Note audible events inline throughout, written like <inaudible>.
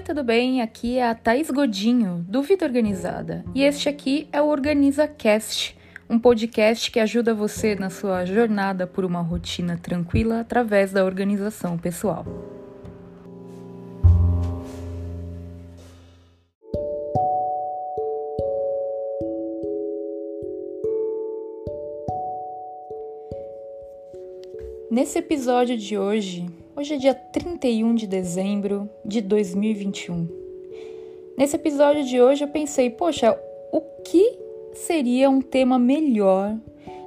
Oi, tudo bem? Aqui é a Thaís Godinho, do Vida Organizada. E este aqui é o Organiza Cast, um podcast que ajuda você na sua jornada por uma rotina tranquila através da organização pessoal. Nesse episódio de hoje, Hoje é dia 31 de dezembro de 2021. Nesse episódio de hoje eu pensei, poxa, o que seria um tema melhor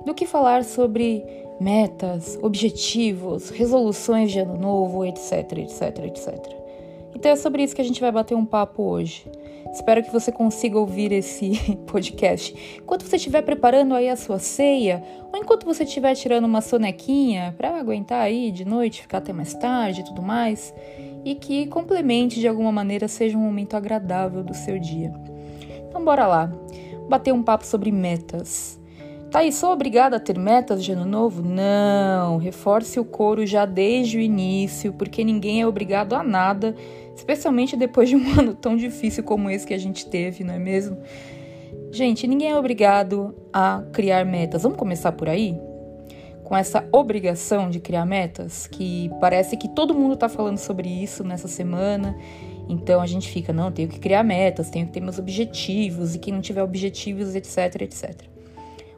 do que falar sobre metas, objetivos, resoluções de ano novo, etc, etc, etc. Então é sobre isso que a gente vai bater um papo hoje. Espero que você consiga ouvir esse <laughs> podcast enquanto você estiver preparando aí a sua ceia ou enquanto você estiver tirando uma sonequinha para aguentar aí de noite, ficar até mais tarde e tudo mais, e que complemente de alguma maneira seja um momento agradável do seu dia. Então bora lá, bater um papo sobre metas. Tá aí, sou obrigada a ter metas de ano novo? Não, reforce o coro já desde o início, porque ninguém é obrigado a nada especialmente depois de um <laughs> ano tão difícil como esse que a gente teve, não é mesmo? Gente, ninguém é obrigado a criar metas. Vamos começar por aí? Com essa obrigação de criar metas, que parece que todo mundo está falando sobre isso nessa semana. Então a gente fica, não, tenho que criar metas, tenho que ter meus objetivos, e quem não tiver objetivos, etc, etc.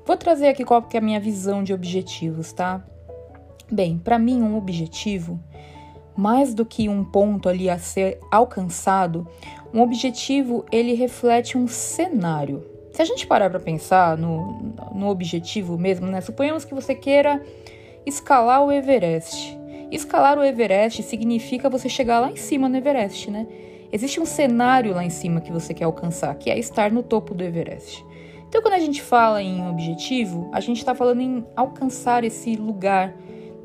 Vou trazer aqui qual que é a minha visão de objetivos, tá? Bem, para mim um objetivo mais do que um ponto ali a ser alcançado, um objetivo ele reflete um cenário. Se a gente parar para pensar no, no objetivo mesmo, né? Suponhamos que você queira escalar o Everest. Escalar o Everest significa você chegar lá em cima no Everest, né? Existe um cenário lá em cima que você quer alcançar, que é estar no topo do Everest. Então, quando a gente fala em objetivo, a gente está falando em alcançar esse lugar,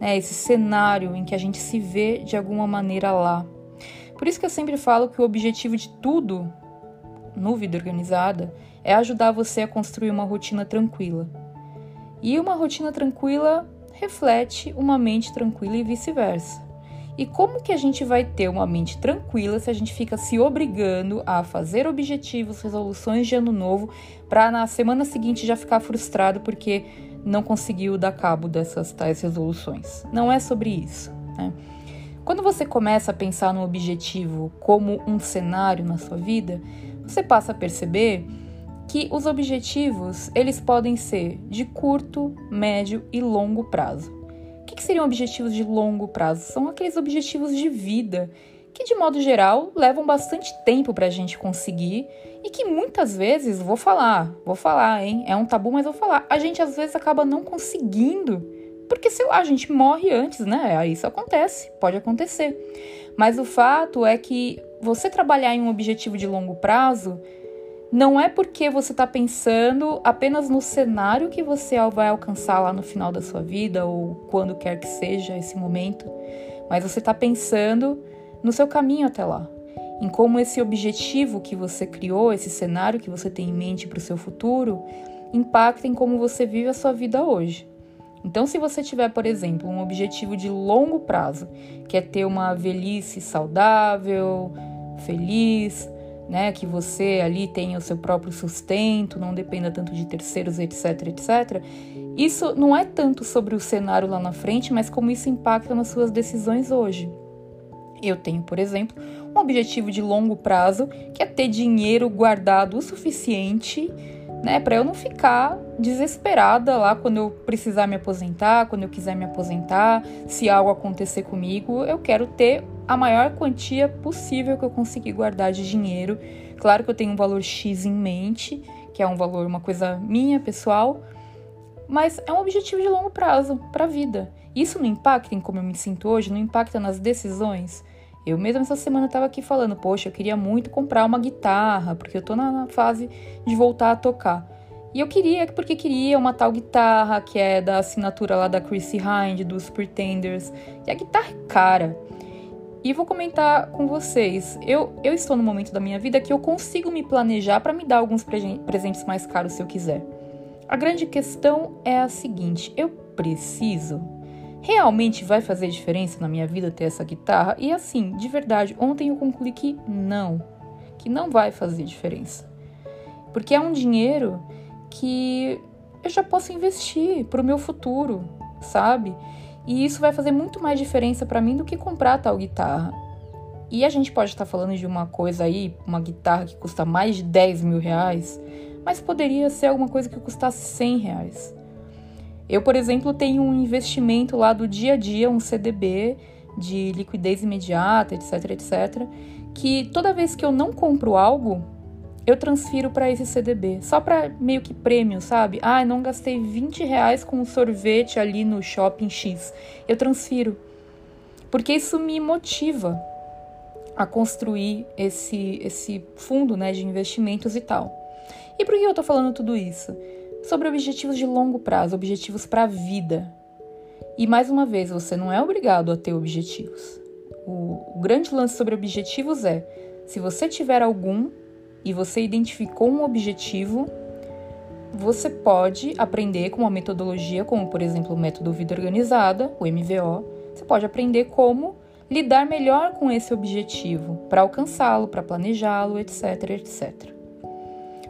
né, esse cenário em que a gente se vê de alguma maneira lá. Por isso que eu sempre falo que o objetivo de tudo no Vida Organizada é ajudar você a construir uma rotina tranquila. E uma rotina tranquila reflete uma mente tranquila e vice-versa. E como que a gente vai ter uma mente tranquila se a gente fica se obrigando a fazer objetivos, resoluções de ano novo, para na semana seguinte já ficar frustrado porque não conseguiu dar cabo dessas tais resoluções. Não é sobre isso. Né? Quando você começa a pensar no objetivo como um cenário na sua vida, você passa a perceber que os objetivos eles podem ser de curto, médio e longo prazo. Que, seriam objetivos de longo prazo? São aqueles objetivos de vida que, de modo geral, levam bastante tempo para a gente conseguir e que muitas vezes, vou falar, vou falar, hein? É um tabu, mas vou falar. A gente às vezes acaba não conseguindo, porque sei lá, a gente morre antes, né? Isso acontece, pode acontecer. Mas o fato é que você trabalhar em um objetivo de longo prazo não é porque você está pensando apenas no cenário que você vai alcançar lá no final da sua vida ou quando quer que seja esse momento, mas você está pensando no seu caminho até lá, em como esse objetivo que você criou, esse cenário que você tem em mente para o seu futuro, impacta em como você vive a sua vida hoje. Então, se você tiver, por exemplo, um objetivo de longo prazo, que é ter uma velhice saudável, feliz, né, que você ali tenha o seu próprio sustento, não dependa tanto de terceiros, etc, etc. Isso não é tanto sobre o cenário lá na frente, mas como isso impacta nas suas decisões hoje. Eu tenho, por exemplo, um objetivo de longo prazo, que é ter dinheiro guardado o suficiente, né, para eu não ficar desesperada lá quando eu precisar me aposentar, quando eu quiser me aposentar, se algo acontecer comigo, eu quero ter a maior quantia possível que eu conseguir guardar de dinheiro. Claro que eu tenho um valor X em mente, que é um valor, uma coisa minha, pessoal, mas é um objetivo de longo prazo para a vida. Isso não impacta em como eu me sinto hoje, não impacta nas decisões. Eu mesma essa semana estava aqui falando, poxa, eu queria muito comprar uma guitarra, porque eu tô na fase de voltar a tocar. E eu queria, porque queria uma tal guitarra que é da assinatura lá da Chrissy Hind, dos Pretenders. E a guitarra é cara. E vou comentar com vocês. Eu, eu estou no momento da minha vida que eu consigo me planejar para me dar alguns presentes mais caros se eu quiser. A grande questão é a seguinte: eu preciso Realmente vai fazer diferença na minha vida ter essa guitarra? E assim, de verdade, ontem eu concluí que não, que não vai fazer diferença. Porque é um dinheiro que eu já posso investir para o meu futuro, sabe? E isso vai fazer muito mais diferença para mim do que comprar tal guitarra. E a gente pode estar falando de uma coisa aí, uma guitarra que custa mais de 10 mil reais, mas poderia ser alguma coisa que custasse 100 reais. Eu, por exemplo, tenho um investimento lá do dia a dia, um CDB de liquidez imediata, etc, etc, que toda vez que eu não compro algo, eu transfiro para esse CDB, só para meio que prêmio, sabe? Ah, não gastei 20 reais com um sorvete ali no shopping X. Eu transfiro. Porque isso me motiva a construir esse, esse fundo né, de investimentos e tal. E por que eu estou falando tudo isso? Sobre objetivos de longo prazo, objetivos para a vida. E mais uma vez, você não é obrigado a ter objetivos. O, o grande lance sobre objetivos é: se você tiver algum e você identificou um objetivo, você pode aprender com uma metodologia, como por exemplo o método Vida Organizada, o MVO. Você pode aprender como lidar melhor com esse objetivo, para alcançá-lo, para planejá-lo, etc, etc.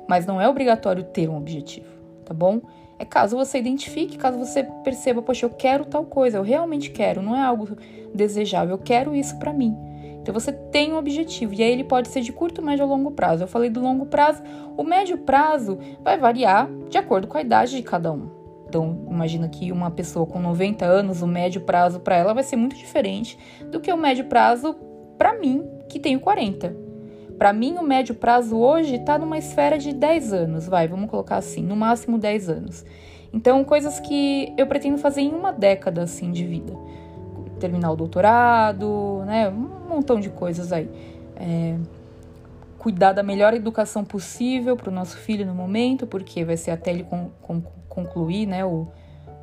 Mas não é obrigatório ter um objetivo, tá bom? É caso você identifique, caso você perceba, poxa, eu quero tal coisa, eu realmente quero, não é algo desejável, eu quero isso para mim. Então você tem um objetivo e aí ele pode ser de curto, médio ou longo prazo. Eu falei do longo prazo, o médio prazo vai variar de acordo com a idade de cada um. Então, imagina que uma pessoa com 90 anos, o médio prazo para ela vai ser muito diferente do que o médio prazo para mim, que tenho 40. Para mim, o médio prazo hoje está numa esfera de 10 anos, vai, vamos colocar assim, no máximo 10 anos. Então, coisas que eu pretendo fazer em uma década assim de vida. Terminar o doutorado, né? Um montão de coisas aí. É, cuidar da melhor educação possível para o nosso filho no momento, porque vai ser até ele com, com, concluir né, o,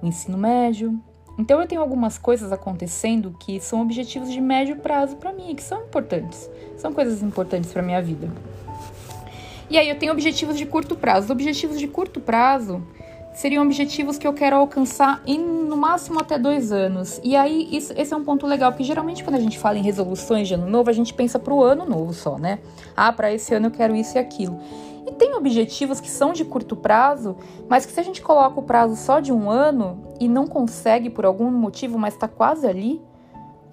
o ensino médio. Então eu tenho algumas coisas acontecendo que são objetivos de médio prazo para mim, que são importantes. São coisas importantes para minha vida. E aí eu tenho objetivos de curto prazo. Os objetivos de curto prazo seriam objetivos que eu quero alcançar em no máximo até dois anos. E aí, isso, esse é um ponto legal, porque geralmente quando a gente fala em resoluções de ano novo, a gente pensa para o ano novo só, né? Ah, para esse ano eu quero isso e aquilo. E tem objetivos que são de curto prazo, mas que se a gente coloca o prazo só de um ano e não consegue por algum motivo, mas está quase ali,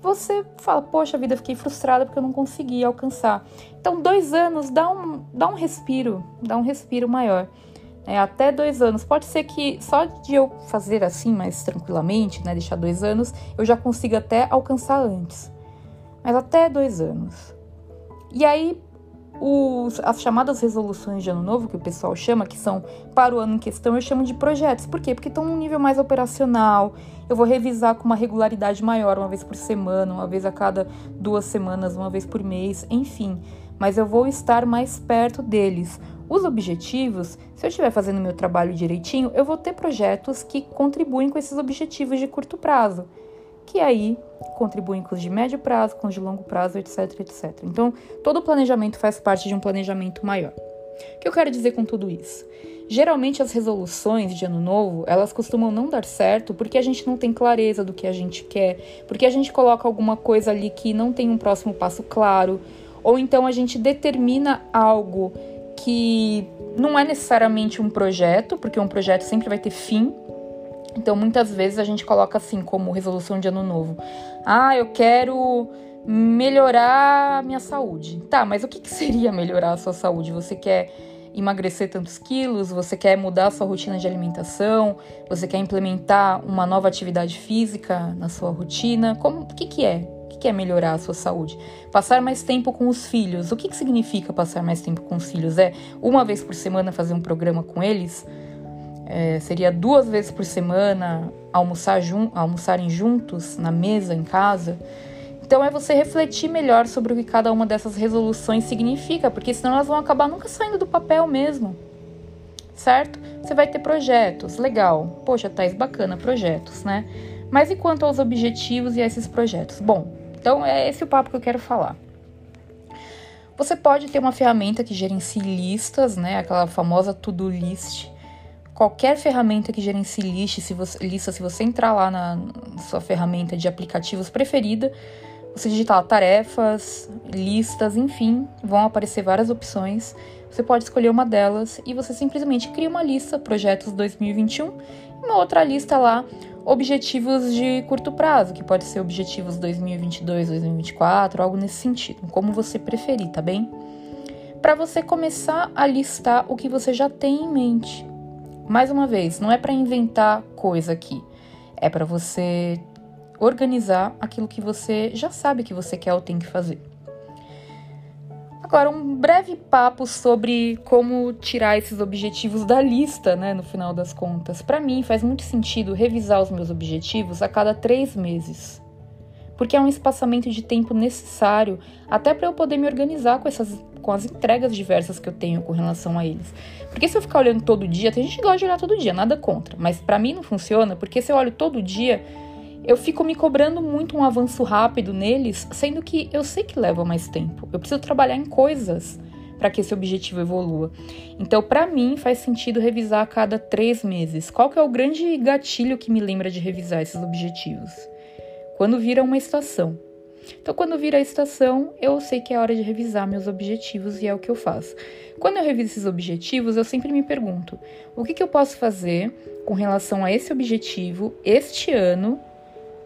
você fala, poxa vida, fiquei frustrada porque eu não consegui alcançar. Então, dois anos dá um, dá um respiro, dá um respiro maior é, até dois anos. Pode ser que só de eu fazer assim mais tranquilamente, né, deixar dois anos, eu já consiga até alcançar antes. Mas até dois anos. E aí, os, as chamadas resoluções de ano novo, que o pessoal chama, que são para o ano em questão, eu chamo de projetos. Por quê? Porque estão num nível mais operacional. Eu vou revisar com uma regularidade maior, uma vez por semana, uma vez a cada duas semanas, uma vez por mês, enfim. Mas eu vou estar mais perto deles. Os objetivos, se eu estiver fazendo meu trabalho direitinho, eu vou ter projetos que contribuem com esses objetivos de curto prazo, que aí contribuem com os de médio prazo, com os de longo prazo, etc, etc. Então, todo planejamento faz parte de um planejamento maior. O que eu quero dizer com tudo isso? Geralmente as resoluções de ano novo, elas costumam não dar certo porque a gente não tem clareza do que a gente quer, porque a gente coloca alguma coisa ali que não tem um próximo passo claro, ou então a gente determina algo que não é necessariamente um projeto, porque um projeto sempre vai ter fim. Então, muitas vezes a gente coloca assim como resolução de ano novo: ah, eu quero melhorar minha saúde. Tá, mas o que, que <laughs> seria melhorar a sua saúde? Você quer emagrecer tantos quilos? Você quer mudar a sua rotina de alimentação? Você quer implementar uma nova atividade física na sua rotina? Como, o que, que é? Que é melhorar a sua saúde? Passar mais tempo com os filhos. O que, que significa passar mais tempo com os filhos? É uma vez por semana fazer um programa com eles? É, seria duas vezes por semana almoçar jun almoçarem juntos na mesa, em casa? Então é você refletir melhor sobre o que cada uma dessas resoluções significa, porque senão elas vão acabar nunca saindo do papel mesmo. Certo? Você vai ter projetos, legal. Poxa, Thais, bacana, projetos, né? Mas e quanto aos objetivos e a esses projetos? Bom, então é esse o papo que eu quero falar. Você pode ter uma ferramenta que gerencie listas, né? Aquela famosa to-do list. qualquer ferramenta que gerencie lista, se você, lista, se você entrar lá na sua ferramenta de aplicativos preferida, você digitar tarefas, listas, enfim, vão aparecer várias opções. Você pode escolher uma delas e você simplesmente cria uma lista, projetos 2021, e uma outra lista lá, objetivos de curto prazo, que pode ser objetivos 2022, 2024, algo nesse sentido, como você preferir, tá bem? Para você começar a listar o que você já tem em mente. Mais uma vez, não é para inventar coisa aqui, é para você organizar aquilo que você já sabe que você quer ou tem que fazer. Agora, um breve papo sobre como tirar esses objetivos da lista, né, no final das contas. Para mim, faz muito sentido revisar os meus objetivos a cada três meses, porque é um espaçamento de tempo necessário até para eu poder me organizar com essas com as entregas diversas que eu tenho com relação a eles. Porque se eu ficar olhando todo dia, tem gente que gosta de olhar todo dia, nada contra, mas para mim não funciona, porque se eu olho todo dia, eu fico me cobrando muito um avanço rápido neles, sendo que eu sei que leva mais tempo. Eu preciso trabalhar em coisas para que esse objetivo evolua. Então, para mim, faz sentido revisar a cada três meses. Qual que é o grande gatilho que me lembra de revisar esses objetivos? Quando vira uma estação. Então, quando vira a estação, eu sei que é hora de revisar meus objetivos e é o que eu faço. Quando eu reviso esses objetivos, eu sempre me pergunto: o que, que eu posso fazer com relação a esse objetivo este ano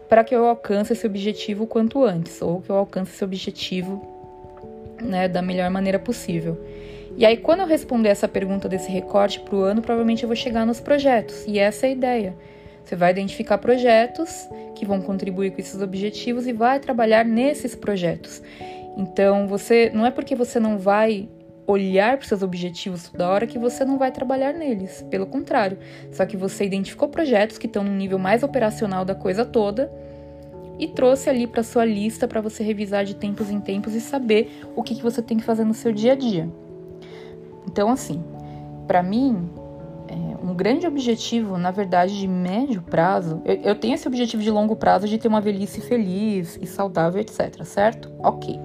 para que eu alcance esse objetivo quanto antes, ou que eu alcance esse objetivo né, da melhor maneira possível. E aí, quando eu responder essa pergunta desse recorte para o ano, provavelmente eu vou chegar nos projetos. E essa é a ideia. Você vai identificar projetos que vão contribuir com esses objetivos e vai trabalhar nesses projetos. Então, você não é porque você não vai olhar para os seus objetivos toda hora que você não vai trabalhar neles. Pelo contrário, só que você identificou projetos que estão no nível mais operacional da coisa toda e trouxe ali para sua lista para você revisar de tempos em tempos e saber o que, que você tem que fazer no seu dia a dia. Então, assim, para mim, é um grande objetivo, na verdade, de médio prazo, eu, eu tenho esse objetivo de longo prazo de ter uma velhice feliz e saudável, etc, certo? Ok.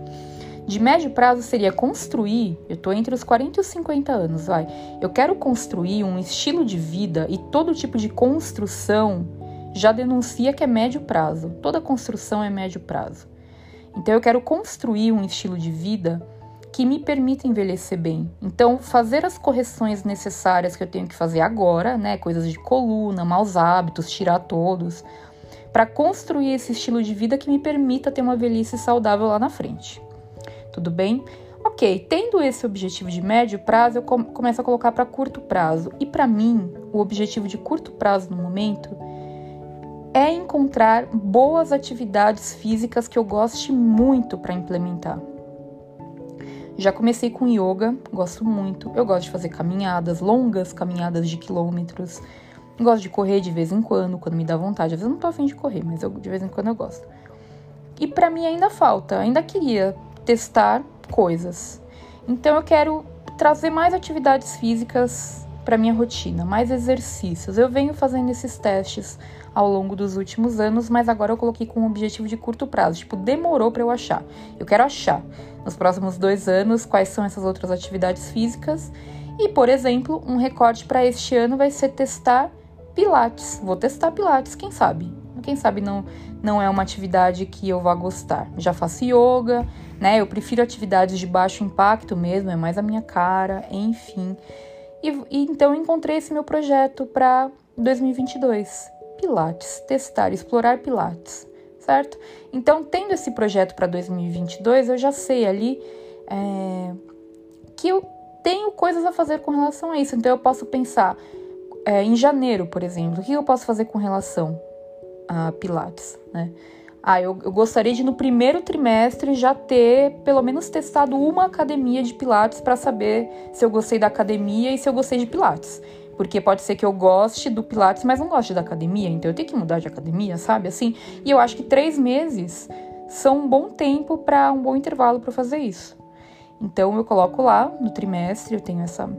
De médio prazo seria construir, eu tô entre os 40 e os 50 anos, vai. Eu quero construir um estilo de vida e todo tipo de construção já denuncia que é médio prazo. Toda construção é médio prazo. Então eu quero construir um estilo de vida que me permita envelhecer bem. Então, fazer as correções necessárias que eu tenho que fazer agora, né, coisas de coluna, maus hábitos, tirar todos, para construir esse estilo de vida que me permita ter uma velhice saudável lá na frente tudo bem? Ok, tendo esse objetivo de médio prazo, eu começo a colocar para curto prazo. E para mim, o objetivo de curto prazo no momento é encontrar boas atividades físicas que eu goste muito para implementar. Já comecei com yoga, gosto muito. Eu gosto de fazer caminhadas, longas caminhadas de quilômetros. Gosto de correr de vez em quando, quando me dá vontade. Às vezes eu não tô afim de correr, mas eu, de vez em quando eu gosto. E para mim ainda falta, ainda queria testar coisas. Então eu quero trazer mais atividades físicas para minha rotina, mais exercícios. Eu venho fazendo esses testes ao longo dos últimos anos, mas agora eu coloquei com um objetivo de curto prazo. Tipo, demorou para eu achar. Eu quero achar nos próximos dois anos quais são essas outras atividades físicas. E, por exemplo, um recorte para este ano vai ser testar Pilates. Vou testar Pilates, quem sabe? Quem sabe não, não é uma atividade que eu vá gostar. Já faço yoga, né? Eu prefiro atividades de baixo impacto mesmo, é mais a minha cara, enfim. E, e então encontrei esse meu projeto para 2022, Pilates, testar, explorar Pilates, certo? Então, tendo esse projeto para 2022, eu já sei ali é, que eu tenho coisas a fazer com relação a isso. Então, eu posso pensar é, em janeiro, por exemplo, o que eu posso fazer com relação a Pilates, né? Ah, eu, eu gostaria de no primeiro trimestre já ter pelo menos testado uma academia de Pilates para saber se eu gostei da academia e se eu gostei de Pilates. Porque pode ser que eu goste do Pilates, mas não goste da academia, então eu tenho que mudar de academia, sabe? Assim, e eu acho que três meses são um bom tempo para um bom intervalo para fazer isso. Então eu coloco lá no trimestre, eu tenho essa,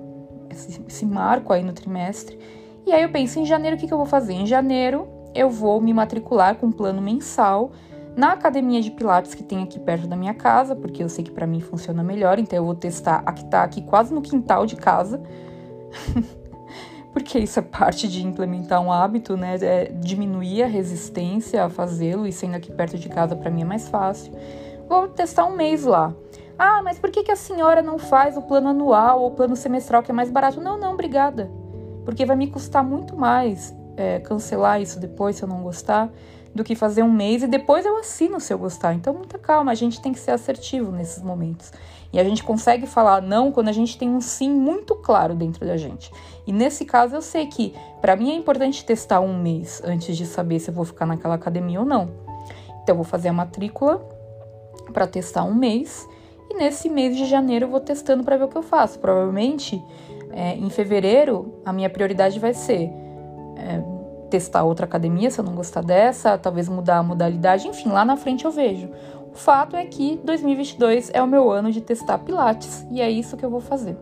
esse, esse marco aí no trimestre. E aí eu penso em janeiro o que, que eu vou fazer? Em janeiro eu vou me matricular com um plano mensal na academia de Pilates que tem aqui perto da minha casa, porque eu sei que para mim funciona melhor, então eu vou testar a que tá aqui quase no quintal de casa. <laughs> porque isso é parte de implementar um hábito, né? É diminuir a resistência a fazê-lo, e sendo aqui perto de casa para mim é mais fácil. Vou testar um mês lá. Ah, mas por que, que a senhora não faz o plano anual ou o plano semestral que é mais barato? Não, não, obrigada. Porque vai me custar muito mais é, cancelar isso depois se eu não gostar do que fazer um mês e depois eu assino se eu gostar. Então, muita calma, a gente tem que ser assertivo nesses momentos. E a gente consegue falar não quando a gente tem um sim muito claro dentro da gente. E nesse caso, eu sei que para mim é importante testar um mês antes de saber se eu vou ficar naquela academia ou não. Então, eu vou fazer a matrícula para testar um mês. E nesse mês de janeiro eu vou testando para ver o que eu faço. Provavelmente é, em fevereiro a minha prioridade vai ser é, testar outra academia se eu não gostar dessa, talvez mudar a modalidade, enfim, lá na frente eu vejo. O fato é que 2022 é o meu ano de testar Pilates e é isso que eu vou fazer.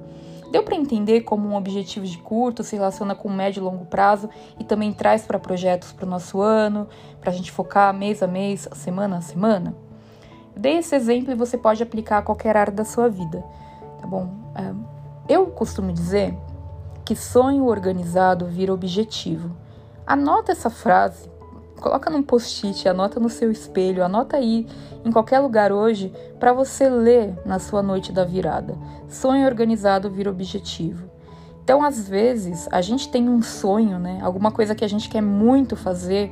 Deu para entender como um objetivo de curto se relaciona com médio e longo prazo e também traz para projetos para o nosso ano, para a gente focar mês a mês, semana a semana? Dei esse exemplo e você pode aplicar a qualquer área da sua vida, tá bom? É, eu costumo dizer que sonho organizado vira objetivo. Anota essa frase, coloca num post-it, anota no seu espelho, anota aí em qualquer lugar hoje para você ler na sua noite da virada. Sonho organizado vira objetivo. Então, às vezes, a gente tem um sonho, né? Alguma coisa que a gente quer muito fazer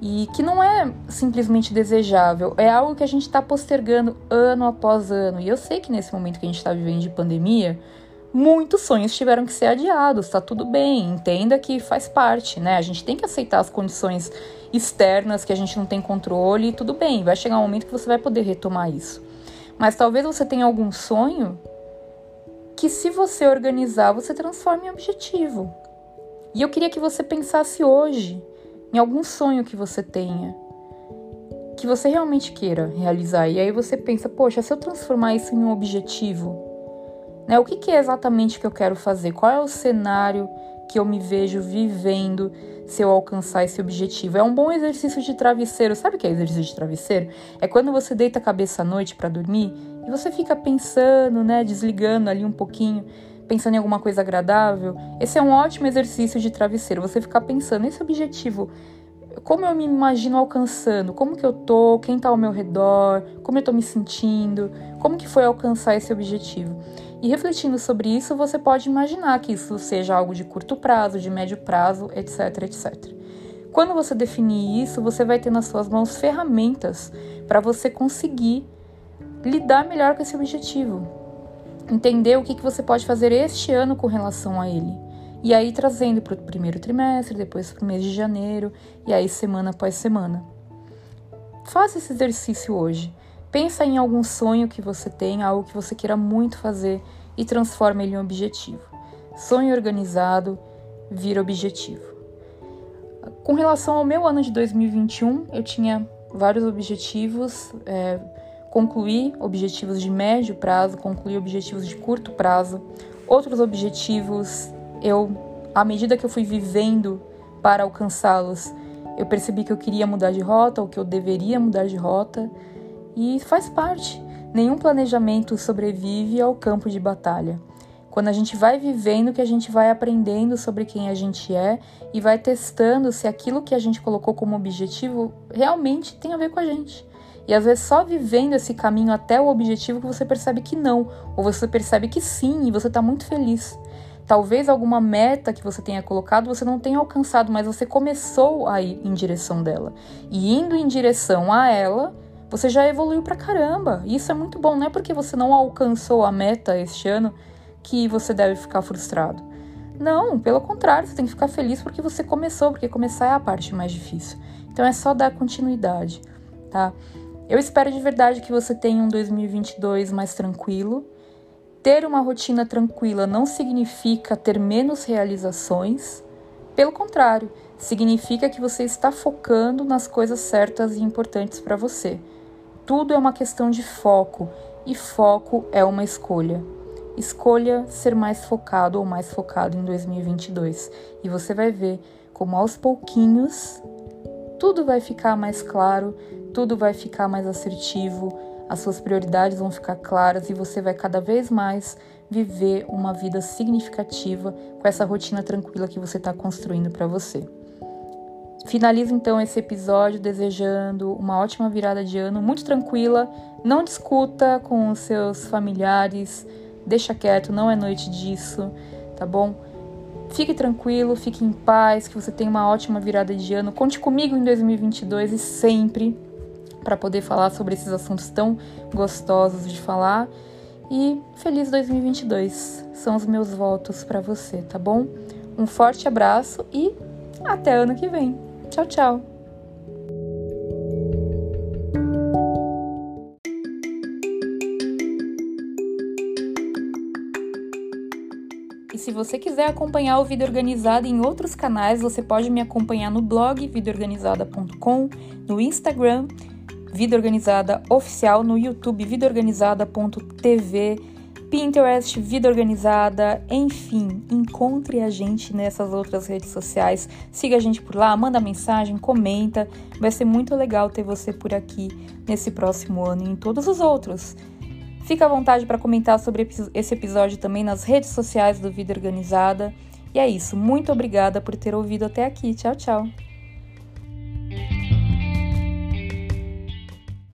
e que não é simplesmente desejável, é algo que a gente está postergando ano após ano. E eu sei que nesse momento que a gente está vivendo de pandemia, muitos sonhos tiveram que ser adiados, tá tudo bem, entenda que faz parte, né? A gente tem que aceitar as condições externas que a gente não tem controle e tudo bem, vai chegar um momento que você vai poder retomar isso. Mas talvez você tenha algum sonho que, se você organizar, você transforme em objetivo. E eu queria que você pensasse hoje em algum sonho que você tenha, que você realmente queira realizar. E aí você pensa, poxa, se eu transformar isso em um objetivo, né? O que, que é exatamente que eu quero fazer? Qual é o cenário que eu me vejo vivendo se eu alcançar esse objetivo? É um bom exercício de travesseiro. Sabe o que é exercício de travesseiro? É quando você deita a cabeça à noite para dormir e você fica pensando, né, desligando ali um pouquinho, pensando em alguma coisa agradável. Esse é um ótimo exercício de travesseiro. Você ficar pensando esse objetivo como eu me imagino alcançando, como que eu tô, quem tá ao meu redor, como eu tô me sentindo, como que foi alcançar esse objetivo. E refletindo sobre isso, você pode imaginar que isso seja algo de curto prazo, de médio prazo, etc, etc. Quando você definir isso, você vai ter nas suas mãos ferramentas para você conseguir lidar melhor com esse objetivo. Entender o que, que você pode fazer este ano com relação a ele. E aí trazendo para o primeiro trimestre, depois para o mês de janeiro, e aí semana após semana. Faça esse exercício hoje. Pensa em algum sonho que você tem, algo que você queira muito fazer e transforma ele em objetivo. Sonho organizado vira objetivo. Com relação ao meu ano de 2021, eu tinha vários objetivos, é, concluir objetivos de médio prazo, concluir objetivos de curto prazo, outros objetivos eu, à medida que eu fui vivendo para alcançá-los, eu percebi que eu queria mudar de rota, ou que eu deveria mudar de rota, e faz parte. Nenhum planejamento sobrevive ao campo de batalha. Quando a gente vai vivendo, que a gente vai aprendendo sobre quem a gente é e vai testando se aquilo que a gente colocou como objetivo realmente tem a ver com a gente. E às vezes só vivendo esse caminho até o objetivo que você percebe que não, ou você percebe que sim e você está muito feliz. Talvez alguma meta que você tenha colocado você não tenha alcançado, mas você começou a ir em direção dela. E indo em direção a ela, você já evoluiu pra caramba. E isso é muito bom, não é porque você não alcançou a meta este ano que você deve ficar frustrado. Não, pelo contrário, você tem que ficar feliz porque você começou, porque começar é a parte mais difícil. Então é só dar continuidade, tá? Eu espero de verdade que você tenha um 2022 mais tranquilo. Ter uma rotina tranquila não significa ter menos realizações. Pelo contrário, significa que você está focando nas coisas certas e importantes para você. Tudo é uma questão de foco e foco é uma escolha. Escolha ser mais focado ou mais focado em 2022 e você vai ver como aos pouquinhos tudo vai ficar mais claro, tudo vai ficar mais assertivo, as suas prioridades vão ficar claras e você vai cada vez mais viver uma vida significativa com essa rotina tranquila que você está construindo para você. Finalizo então esse episódio desejando uma ótima virada de ano, muito tranquila. Não discuta com os seus familiares, deixa quieto, não é noite disso, tá bom? Fique tranquilo, fique em paz, que você tenha uma ótima virada de ano. Conte comigo em 2022 e sempre para poder falar sobre esses assuntos tão gostosos de falar. E feliz 2022. São os meus votos para você, tá bom? Um forte abraço e até ano que vem. Tchau, tchau. E se você quiser acompanhar o Vida Organizada em outros canais, você pode me acompanhar no blog vidaorganizada.com, no Instagram Vida Organizada Oficial, no YouTube vidaorganizada.tv Pinterest, Vida Organizada, enfim, encontre a gente nessas outras redes sociais. Siga a gente por lá, manda mensagem, comenta. Vai ser muito legal ter você por aqui nesse próximo ano e em todos os outros. Fica à vontade para comentar sobre esse episódio também nas redes sociais do Vida Organizada. E é isso, muito obrigada por ter ouvido até aqui. Tchau, tchau.